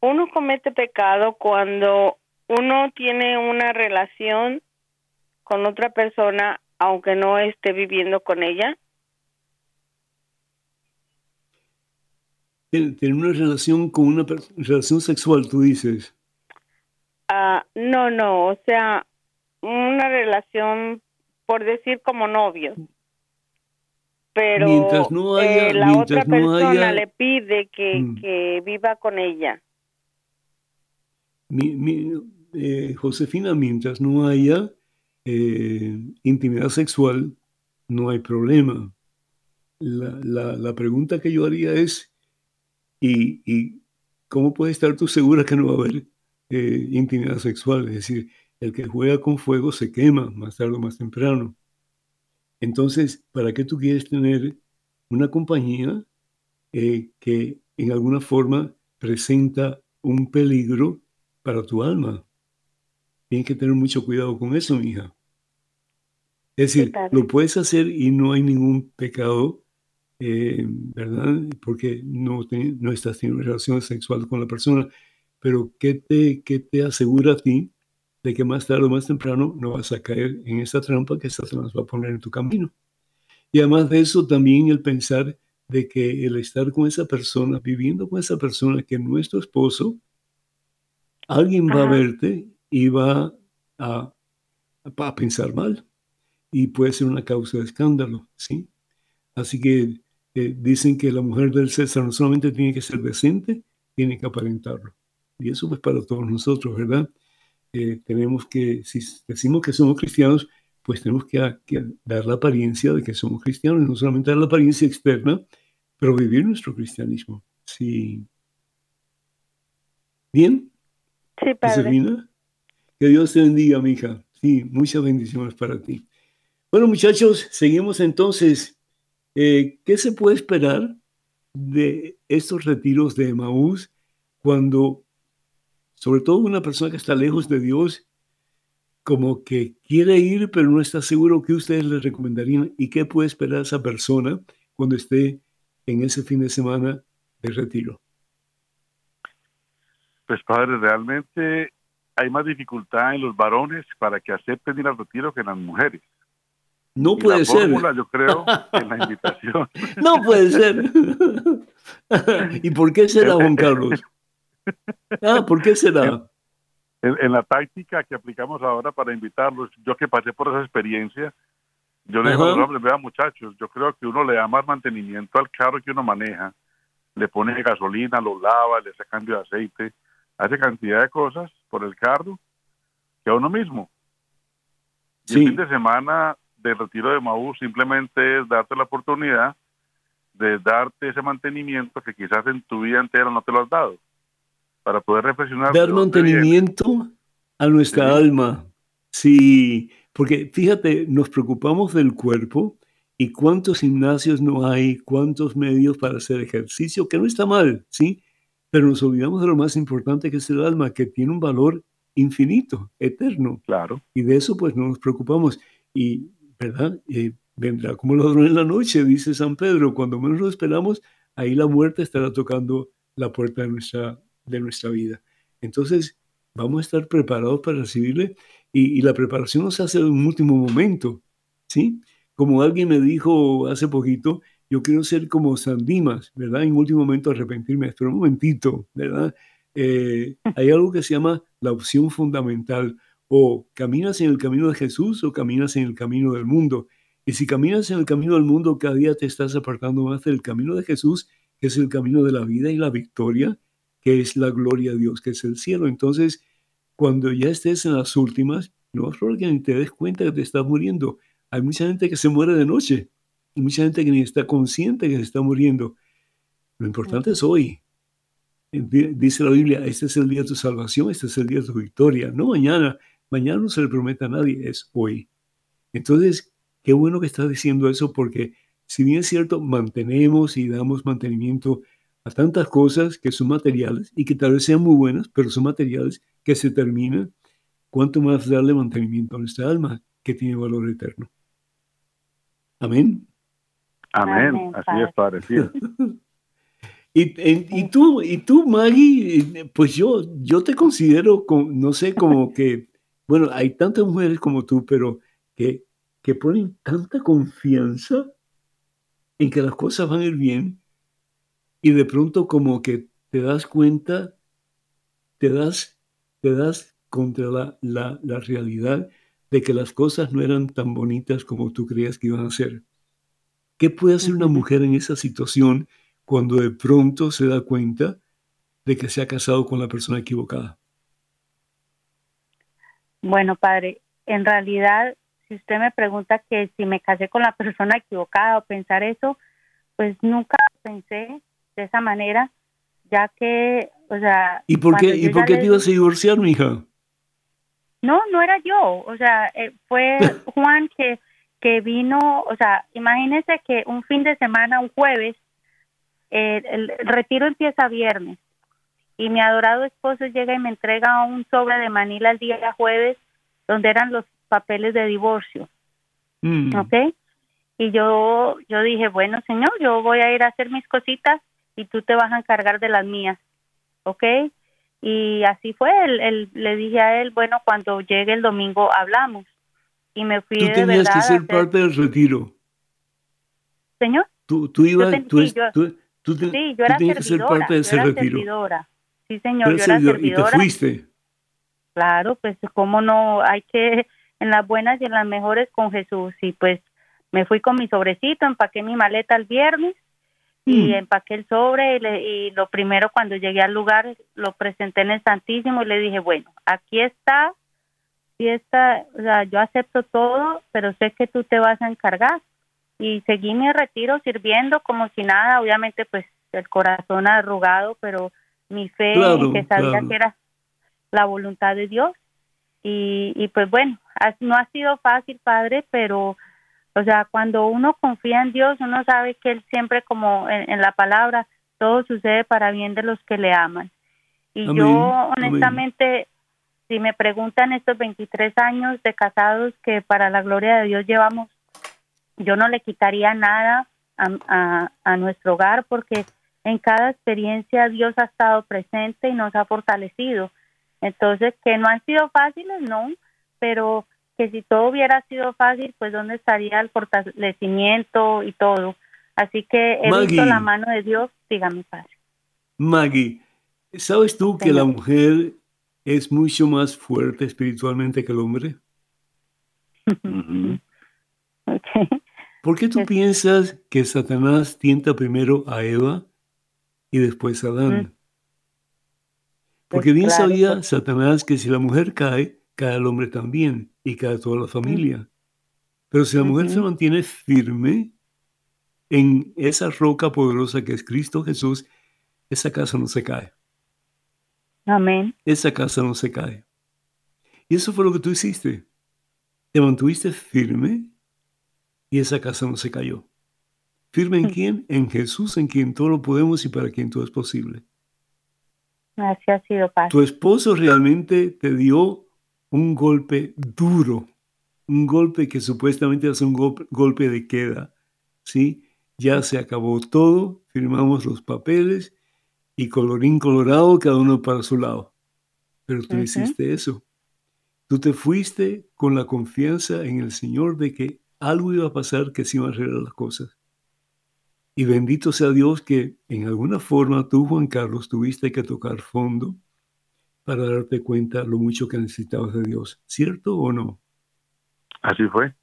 uno comete pecado cuando uno tiene una relación con otra persona aunque no esté viviendo con ella. Ten- Tener una relación con una relación sexual, tú dices. Ah, no, no, o sea, una relación, por decir, como novios. Pero Mientras no haya- eh, la mientras otra no persona haya- le pide que, Mm. que viva con ella. Mi- mi- eh, Josefina, mientras no haya eh, intimidad sexual, no hay problema. La, la- pregunta que yo haría es, ¿y, cómo puedes estar tú segura que no va a haber eh, intimidad sexual? Es decir, el que juega con fuego se quema más tarde o más temprano. Entonces, ¿para qué tú quieres tener una compañía que en alguna forma presenta un peligro para tu alma? Tienes que tener mucho cuidado con eso, mija. Es decir, lo puedes hacer y no hay ningún pecado, eh, ¿verdad? Porque no, te- no estás teniendo relación sexual con la persona. Pero ¿qué te, qué te asegura a ti de que más tarde o más temprano no vas a caer en esa trampa que Satanás va a poner en tu camino? Y además de eso, también el pensar de que el estar con esa persona, viviendo con esa persona que no es tu esposo, alguien va a Ajá. verte va a, a pensar mal. Y puede ser una causa de escándalo, ¿sí? Así que eh, dicen que la mujer del César no solamente tiene que ser decente, tiene que aparentarlo. Y eso es para todos nosotros, ¿verdad? Eh, tenemos que, si decimos que somos cristianos, pues tenemos que, dar la apariencia de que somos cristianos, no solamente dar la apariencia externa, pero vivir nuestro cristianismo. Sí. Bien, Sí, padre. Que Dios te bendiga, mija. Sí, muchas bendiciones para ti. Bueno, muchachos, seguimos entonces. Eh, ¿Qué se puede esperar de estos retiros de Emaús cuando, sobre todo una persona que está lejos de Dios, como que quiere ir, pero no está seguro qué ustedes le recomendarían y qué puede esperar esa persona cuando esté en ese fin de semana de retiro? Pues padre, realmente hay más dificultad en los varones para que acepten ir al retiro que en las mujeres. No Y puede la ser. yo creo, en la invitación. No puede ser. ¿Y por qué será, Juan Carlos? Ah, ¿por qué será? En, en la táctica que aplicamos ahora para invitarlos, yo que pasé por esa experiencia, yo le digo a los hombres, vean muchachos, yo creo que uno le da más mantenimiento al carro que uno maneja, le pone gasolina, lo lava, le hace cambio de aceite, hace cantidad de cosas por el carro que a uno mismo. Y el Sí. fin de semana de retiro de Maú simplemente es darte la oportunidad de darte ese mantenimiento que quizás en tu vida entera no te lo has dado, para poder reflexionar. Dar viene. mantenimiento a nuestra Sí. alma. Sí, porque fíjate, nos preocupamos del cuerpo y cuántos gimnasios no hay, cuántos medios para hacer ejercicio, que no está mal, ¿sí? Pero nos olvidamos de lo más importante que es el alma, que tiene un valor infinito, eterno. Claro. Y de eso pues no nos preocupamos. Y, ¿verdad? Eh, vendrá como ladrón en la noche, dice San Pedro. Cuando menos lo esperamos, ahí la muerte estará tocando la puerta de nuestra, de nuestra vida. Entonces, vamos a estar preparados para recibirle y, y la preparación no se hace en un último momento, ¿sí? Como alguien me dijo hace poquito, yo quiero ser como San Dimas, ¿verdad? En último momento arrepentirme, pero un momentito, ¿verdad? Eh, hay algo que se llama la opción fundamental, o caminas en el camino de Jesús o caminas en el camino del mundo. Y si caminas en el camino del mundo, cada día te estás apartando más del camino de Jesús, que es el camino de la vida y la victoria, que es la gloria de Dios, que es el cielo. Entonces, cuando ya estés en las últimas, no es que ni te des cuenta que te estás muriendo. Hay mucha gente que se muere de noche, mucha gente que ni está consciente que se está muriendo. Lo importante es hoy. Dice la Biblia, este es el día de tu salvación, este es el día de tu victoria, no mañana. Mañana no se le promete a nadie, es hoy. Entonces, qué bueno que estás diciendo eso porque si bien es cierto, mantenemos y damos mantenimiento a tantas cosas que son materiales y que tal vez sean muy buenas, pero son materiales que se terminan, cuánto más darle mantenimiento a nuestra alma que tiene valor eterno. Amén. Amén. Así es, Padre. y, y, tú, y tú, Maggie, pues yo, yo te considero, no sé, como que, bueno, hay tantas mujeres como tú, pero que, que ponen tanta confianza en que las cosas van a ir bien y de pronto como que te das cuenta, te das, te das contra la, la, la realidad de que las cosas no eran tan bonitas como tú creías que iban a ser. ¿Qué puede hacer una mujer en esa situación cuando de pronto se da cuenta de que se ha casado con la persona equivocada? Bueno, padre, en realidad si usted me pregunta que si me casé con la persona equivocada o pensar eso, pues nunca pensé de esa manera, ya que, o sea... ¿Y por qué, ¿y por qué te ibas a divorciar, mija? No, no era yo, o sea, eh, fue Juan que, que vino, o sea, imagínese que un fin de semana, un jueves, el retiro empieza viernes y mi adorado esposo llega y me entrega un sobre de Manila el día jueves donde eran los papeles de divorcio. Mm. ¿Ok? Y yo, yo dije, bueno, señor, yo voy a ir a hacer mis cositas y tú te vas a encargar de las mías. ¿Ok? Y así fue. Él, le dije a él, bueno, cuando llegue el domingo hablamos. Y me fui tú tenías que ser parte del retiro. ¿Señor? Tú, tú ibas, tú, sí, yo era tenías que ser parte de ese retiro. Servidora. Sí, señor, yo era servidora. Y te fuiste. Claro, pues cómo no, hay que en las buenas y en las mejores con Jesús. Y pues me fui con mi sobrecito, empaqué mi maleta el viernes y mm. empaqué el sobre y, lo primero cuando llegué al lugar lo presenté en el Santísimo y le dije, bueno, aquí está, y está, o sea, yo acepto todo, pero sé que tú te vas a encargar. Y seguí mi retiro sirviendo como si nada, obviamente pues el corazón arrugado, pero mi fe que sabía que era la voluntad de Dios. Y, y pues bueno, no ha sido fácil, Padre, pero, o sea, cuando uno confía en Dios, uno sabe que Él siempre, como en, la palabra, todo sucede para bien de los que le aman. Y yo, honestamente, si me preguntan estos 23 años de casados que para la gloria de Dios llevamos, yo no le quitaría nada a, a nuestro hogar porque en cada experiencia Dios ha estado presente y nos ha fortalecido. Entonces, que no han sido fáciles, no, pero que si todo hubiera sido fácil, pues dónde estaría el fortalecimiento y todo. Así que he visto la mano de Dios, dígame, padre. Maggie, ¿sabes tú que la mujer es mucho más fuerte espiritualmente que el hombre? ¿Por qué tú piensas que Satanás tienta primero a Eva y después a Adán? Porque pues bien sabía Satanás que si la mujer cae, cae el hombre también y cae toda la familia. Pero si la mujer se mantiene firme en esa roca poderosa que es Cristo Jesús, esa casa no se cae. Amén. Esa casa no se cae. Y eso fue lo que tú hiciste. Te mantuviste firme y esa casa no se cayó. ¿Firme en quién? En Jesús, en quien todo lo podemos y para quien todo es posible. Así ha sido, Padre. Tu esposo realmente te dio un golpe duro, un golpe que supuestamente es un golpe de queda, ¿sí? Ya se acabó todo, firmamos los papeles y colorín colorado, cada uno para su lado. pero tú hiciste eso. Tú te fuiste con la confianza en el Señor de que algo iba a pasar, que se iban a arreglar las cosas. Y bendito sea Dios que en alguna forma tú, Juan Carlos, tuviste que tocar fondo para darte cuenta lo mucho que necesitabas de Dios. ¿Cierto o no? Así fue.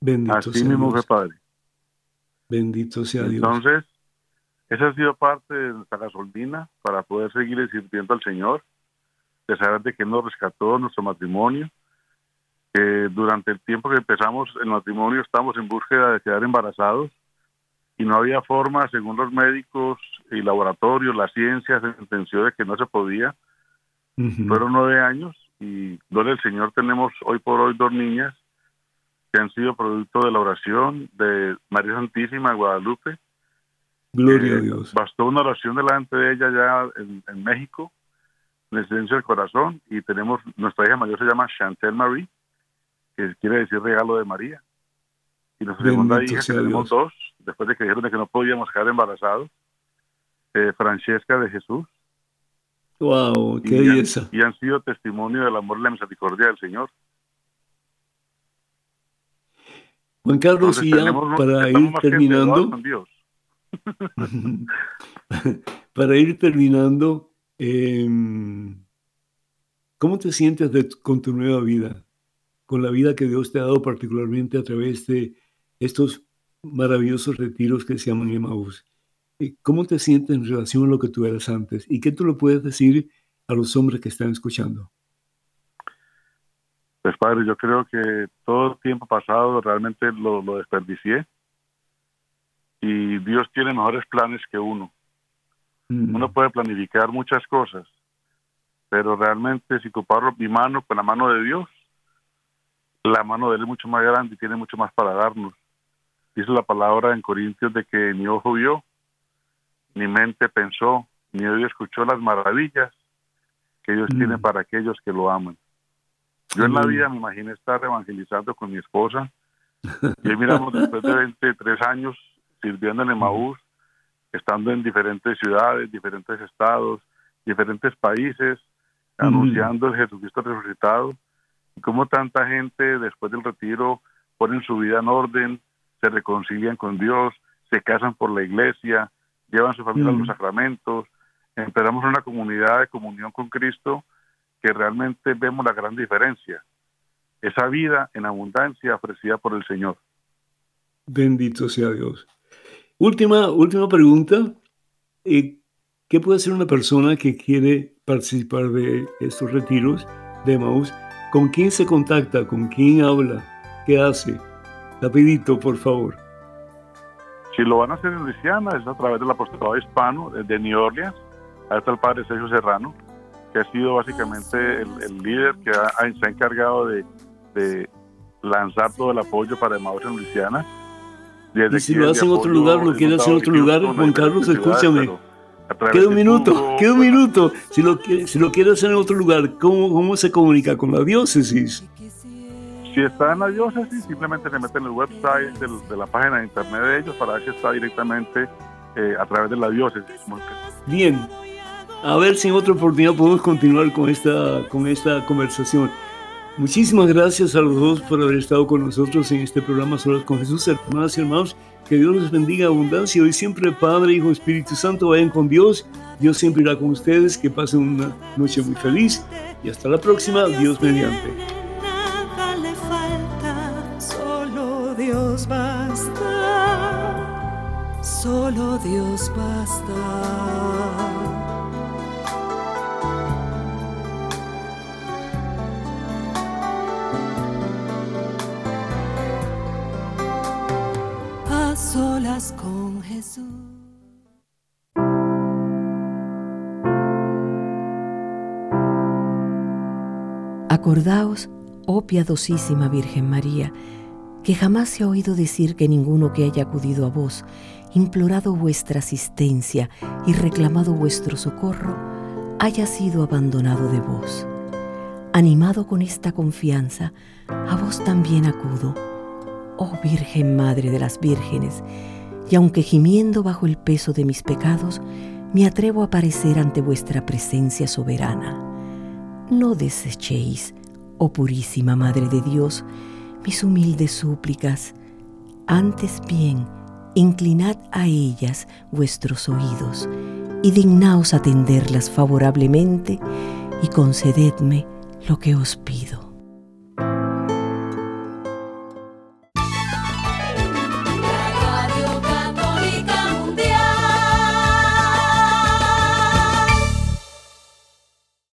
Bendito Así sea mismo Dios. fue, Padre. Bendito sea Dios. Entonces, esa ha sido parte de nuestra gasolina para poder seguir sirviendo al Señor, de saber de que nos rescató nuestro matrimonio, que durante el tiempo que empezamos el matrimonio estamos en búsqueda de quedar embarazados y no había forma, según los médicos y laboratorios, la ciencia se sentenció de que no se podía. Ujú. Fueron nueve años y gloria al Señor tenemos hoy por hoy dos niñas que han sido producto de la oración de María Santísima de Guadalupe. Gloria a Eh, Dios. Bastó una oración delante de ella ya en, en México, en el silencio del corazón, y tenemos, nuestra hija mayor se llama Chantel Marie, que quiere decir regalo de María. Y nuestra segunda Bendito hija, que tenemos dos, después de que dijeron de que no podíamos quedar embarazados, eh, Francesca de Jesús, Wow, qué y han, belleza. y han sido testimonio del amor y la misericordia del Señor. Juan Carlos, Entonces, y ya tenemos- para ir terminando, con Dios. para ir terminando, em, ¿cómo te sientes de- con tu nueva vida? Con la vida que Dios te ha dado particularmente a través de estos maravillosos retiros que se llaman Emmaús. Eh, ¿Cómo te sientes en relación a lo que tú eras antes? ¿Y qué tú le puedes decir a los hombres que están escuchando? Pues padre, yo creo que todo el tiempo pasado realmente lo, lo desperdicié y Dios tiene mejores planes que uno. Mm, Uno puede planificar muchas cosas, pero realmente si comparo mi mano con la mano de Dios, la mano de Él es mucho más grande y tiene mucho más para darnos. Dice la palabra en Corintios de que ni ojo vio, ni mente pensó, ni oído escuchó las maravillas que Dios Mm. tiene para aquellos que lo aman. Yo en la Amén. vida me imaginé estar evangelizando con mi esposa y miramos después de 23 años sirviendo en Emaús, estando en diferentes ciudades, diferentes estados, diferentes países, anunciando el Jesucristo resucitado, y cómo tanta gente después del retiro ponen su vida en orden, se reconcilian con Dios, se casan por la iglesia, llevan su familia a los sacramentos, empezamos una comunidad de comunión con Cristo que realmente vemos la gran diferencia. Esa vida en abundancia ofrecida por el Señor. Bendito sea Dios. Última, última pregunta. Eh, ¿Qué puede hacer una persona que quiere participar de estos retiros de Maús? ¿Con quién se contacta? ¿Con quién habla? ¿Qué hace? Rapidito, por favor. Si lo van a hacer en Luisiana, es a través del apostolado hispano de- de New Orleans. Ahí está el padre Sergio Serrano, que ha sido básicamente el, líder que ha- se ha encargado de, lanzar todo el apoyo para Emmaus en Luisiana. Desde Y si lo hace en otro lugar, lo quiere hacer en otro lugar, Juan Carlos, ciudades, escúchame. Queda un de minuto, Cubo, queda un minuto. Si lo, si lo quiere hacer en otro lugar, ¿cómo, cómo se comunica con la diócesis? Si está en la diócesis, simplemente se mete en el website del- de la página de internet de ellos para ver si está directamente eh, a través de la diócesis. Bien. A ver si en otra oportunidad podemos continuar con esta, con esta conversación. Muchísimas gracias a los dos por haber estado con nosotros en este programa Solas con Jesús, hermanas y hermanos. Que Dios les bendiga en abundancia. Hoy siempre Padre, Hijo, Espíritu Santo vayan con Dios. Dios siempre irá con ustedes. Que pasen una noche muy feliz. Y hasta la próxima. Dios mediante. Nada le falta, solo Dios basta, solo Dios basta. Con Jesús. Acordaos, oh piadosísima Virgen María, que jamás se ha oído decir que ninguno que haya acudido a vos, implorado vuestra asistencia y reclamado vuestro socorro, haya sido abandonado de vos. Animado con esta confianza, a vos también acudo, oh Virgen Madre de las Vírgenes, y aunque gimiendo bajo el peso de mis pecados, me atrevo a aparecer ante vuestra presencia soberana. No desechéis, oh purísima Madre de Dios, mis humildes súplicas, antes bien, inclinad a ellas vuestros oídos y dignaos atenderlas favorablemente y concededme lo que os pido.